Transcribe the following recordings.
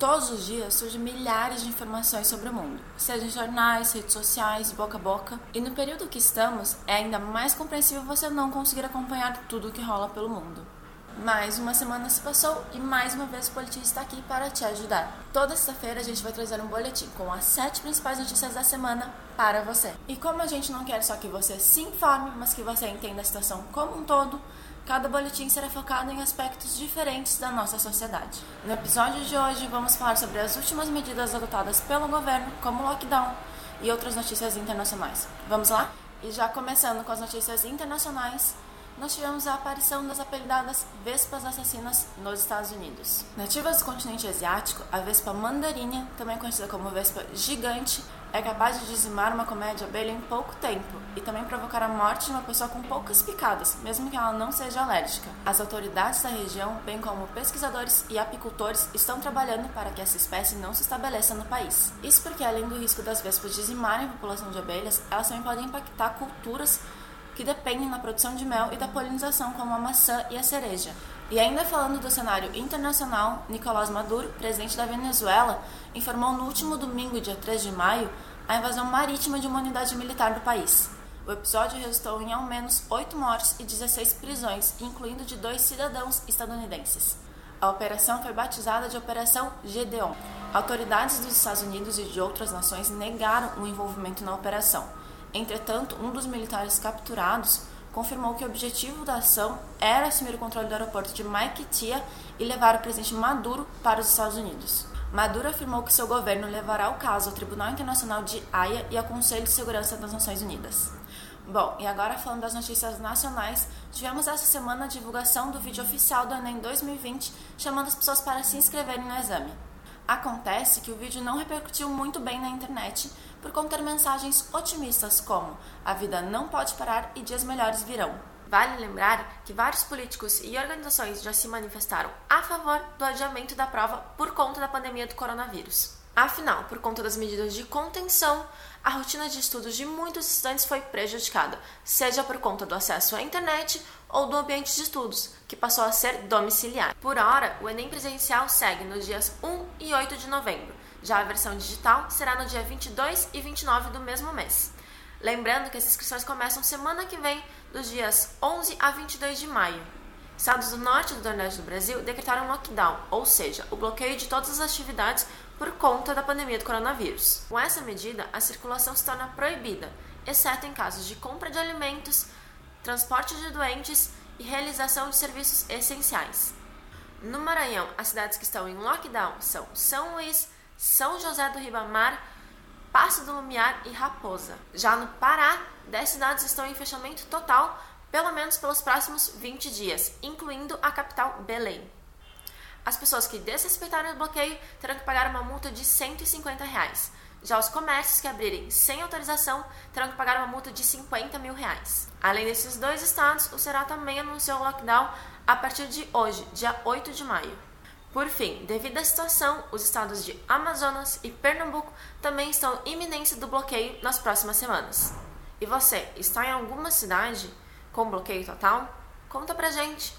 Todos os dias surgem milhares de informações sobre o mundo, seja em jornais, redes sociais, boca a boca. E no período que estamos, é ainda mais compreensível você não conseguir acompanhar tudo o que rola pelo mundo. Mais uma semana se passou e mais uma vez o Boletim está aqui para te ajudar. Toda sexta-feira a gente vai trazer um boletim com as sete principais notícias da semana para você. E como a gente não quer só que você se informe, mas que você entenda a situação como um todo, cada boletim será focado em aspectos diferentes da nossa sociedade. No episódio de hoje, vamos falar sobre as últimas medidas adotadas pelo governo, como lockdown e outras notícias internacionais. Vamos lá? E já começando com as notícias internacionais, nós tivemos a aparição das apelidadas vespas assassinas nos Estados Unidos. Nativas do continente asiático, a vespa mandarinha, também conhecida como vespa gigante, é capaz de dizimar uma colmeia de abelha em pouco tempo e também provocar a morte de uma pessoa com poucas picadas, mesmo que ela não seja alérgica. As autoridades da região, bem como pesquisadores e apicultores, estão trabalhando para que essa espécie não se estabeleça no país. Isso porque, além do risco das vespas dizimarem a população de abelhas, elas também podem impactar culturas que dependem da produção de mel e da polinização, como a maçã e a cereja. E ainda falando do cenário internacional, Nicolás Maduro, presidente da Venezuela, informou no último domingo, dia 3 de maio, a invasão marítima de uma unidade militar do país. O episódio resultou em ao menos 8 mortes e 16 prisões, incluindo de dois cidadãos estadunidenses. A operação foi batizada de Operação Gedeon. Autoridades dos Estados Unidos e de outras nações negaram o envolvimento na operação. Entretanto, um dos militares capturados confirmou que o objetivo da ação era assumir o controle do aeroporto de Maiquetía e levar o presidente Maduro para os Estados Unidos. Maduro afirmou que seu governo levará o caso ao Tribunal Internacional de Haia e ao Conselho de Segurança das Nações Unidas. Bom, e agora falando das notícias nacionais, tivemos essa semana a divulgação do vídeo oficial do Enem 2020 chamando as pessoas para se inscreverem no exame. Acontece que o vídeo não repercutiu muito bem na internet por conter mensagens otimistas como a vida não pode parar e dias melhores virão. Vale lembrar que vários políticos e organizações já se manifestaram a favor do adiamento da prova por conta da pandemia do coronavírus. Afinal, por conta das medidas de contenção, a rotina de estudos de muitos estudantes foi prejudicada, seja por conta do acesso à internet ou do ambiente de estudos, que passou a ser domiciliar. Por hora, o Enem presencial segue nos dias 1 e 8 de novembro. Já a versão digital será no dia 22 e 29 do mesmo mês. Lembrando que as inscrições começam semana que vem, dos dias 11 a 22 de maio. Estados do norte e do nordeste do Brasil decretaram lockdown, ou seja, o bloqueio de todas as atividades por conta da pandemia do coronavírus. Com essa medida, a circulação se torna proibida, exceto em casos de compra de alimentos, transporte de doentes e realização de serviços essenciais. No Maranhão, as cidades que estão em lockdown são São Luís, São José do Ribamar, Passo do Lumiar e Raposa. Já no Pará, 10 cidades estão em fechamento total, pelo menos pelos próximos 20 dias, incluindo a capital Belém. As pessoas que desrespeitarem o bloqueio terão que pagar uma multa de 150 reais. Já os comércios que abrirem sem autorização terão que pagar uma multa de 50 mil reais. Além desses dois estados, o Será também anunciou o lockdown a partir de hoje, dia 8 de maio. Por fim, devido à situação, os estados de Amazonas e Pernambuco também estão iminentes do bloqueio nas próximas semanas. E você, está em alguma cidade com bloqueio total? Conta pra gente!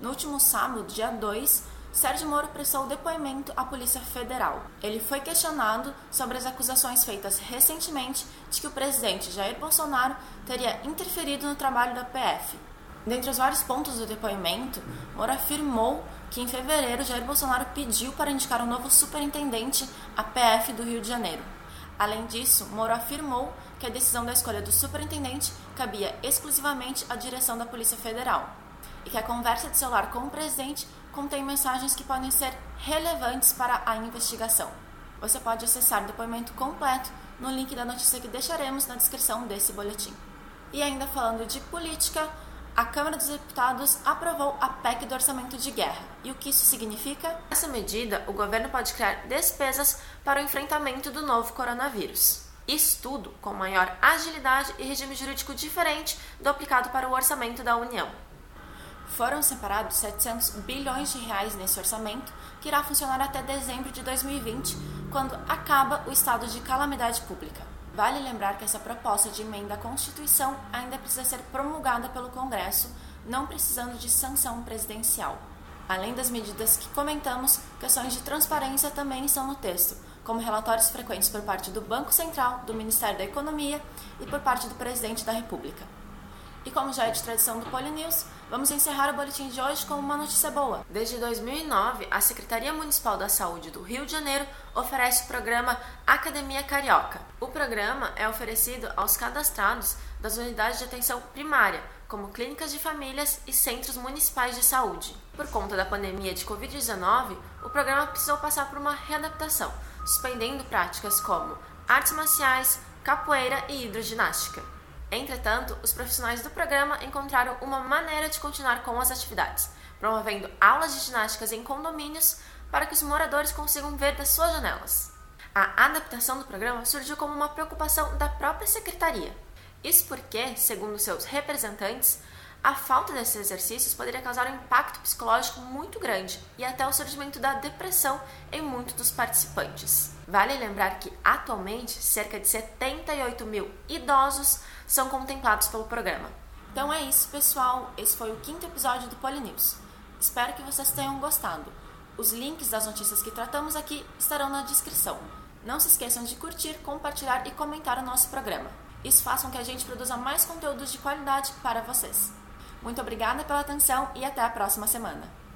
No último sábado, dia 2, Sérgio Moro prestou depoimento à Polícia Federal. Ele foi questionado sobre as acusações feitas recentemente de que o presidente Jair Bolsonaro teria interferido no trabalho da PF. Dentre os vários pontos do depoimento, Moro afirmou que em fevereiro Jair Bolsonaro pediu para indicar um novo superintendente à PF do Rio de Janeiro. Além disso, Moro afirmou que a decisão da escolha do superintendente cabia exclusivamente à direção da Polícia Federal e que a conversa de celular com o presidente contém mensagens que podem ser relevantes para a investigação. Você pode acessar o depoimento completo no link da notícia que deixaremos na descrição desse boletim. E ainda falando de política, a Câmara dos Deputados aprovou a PEC do Orçamento de Guerra. E o que isso significa? Nessa medida, o governo pode criar despesas para o enfrentamento do novo coronavírus. Isso tudo com maior agilidade e regime jurídico diferente do aplicado para o orçamento da União. Foram separados 700 bilhões de reais nesse orçamento, que irá funcionar até dezembro de 2020, quando acaba o estado de calamidade pública. Vale lembrar que essa proposta de emenda à Constituição ainda precisa ser promulgada pelo Congresso, não precisando de sanção presidencial. Além das medidas que comentamos, questões de transparência também estão no texto, como relatórios frequentes por parte do Banco Central, do Ministério da Economia e por parte do Presidente da República. E como já é de tradição do Polinews, vamos encerrar o boletim de hoje com uma notícia boa. Desde 2009, a Secretaria Municipal da Saúde do Rio de Janeiro oferece o programa Academia Carioca. O programa é oferecido aos cadastrados das unidades de atenção primária, como clínicas de famílias e centros municipais de saúde. Por conta da pandemia de Covid-19, o programa precisou passar por uma readaptação, suspendendo práticas como artes marciais, capoeira e hidroginástica. Entretanto, os profissionais do programa encontraram uma maneira de continuar com as atividades, promovendo aulas de ginásticas em condomínios para que os moradores consigam ver das suas janelas. A adaptação do programa surgiu como uma preocupação da própria secretaria. Isso porque, segundo seus representantes, a falta desses exercícios poderia causar um impacto psicológico muito grande e até o surgimento da depressão em muitos dos participantes. Vale lembrar que, atualmente, cerca de 78 mil idosos são contemplados pelo programa. Então é isso, pessoal. Esse foi o quinto episódio do Polinews. Espero que vocês tenham gostado. Os links das notícias que tratamos aqui estarão na descrição. Não se esqueçam de curtir, compartilhar e comentar o nosso programa. Isso faz com que a gente produza mais conteúdos de qualidade para vocês. Muito obrigada pela atenção e até a próxima semana.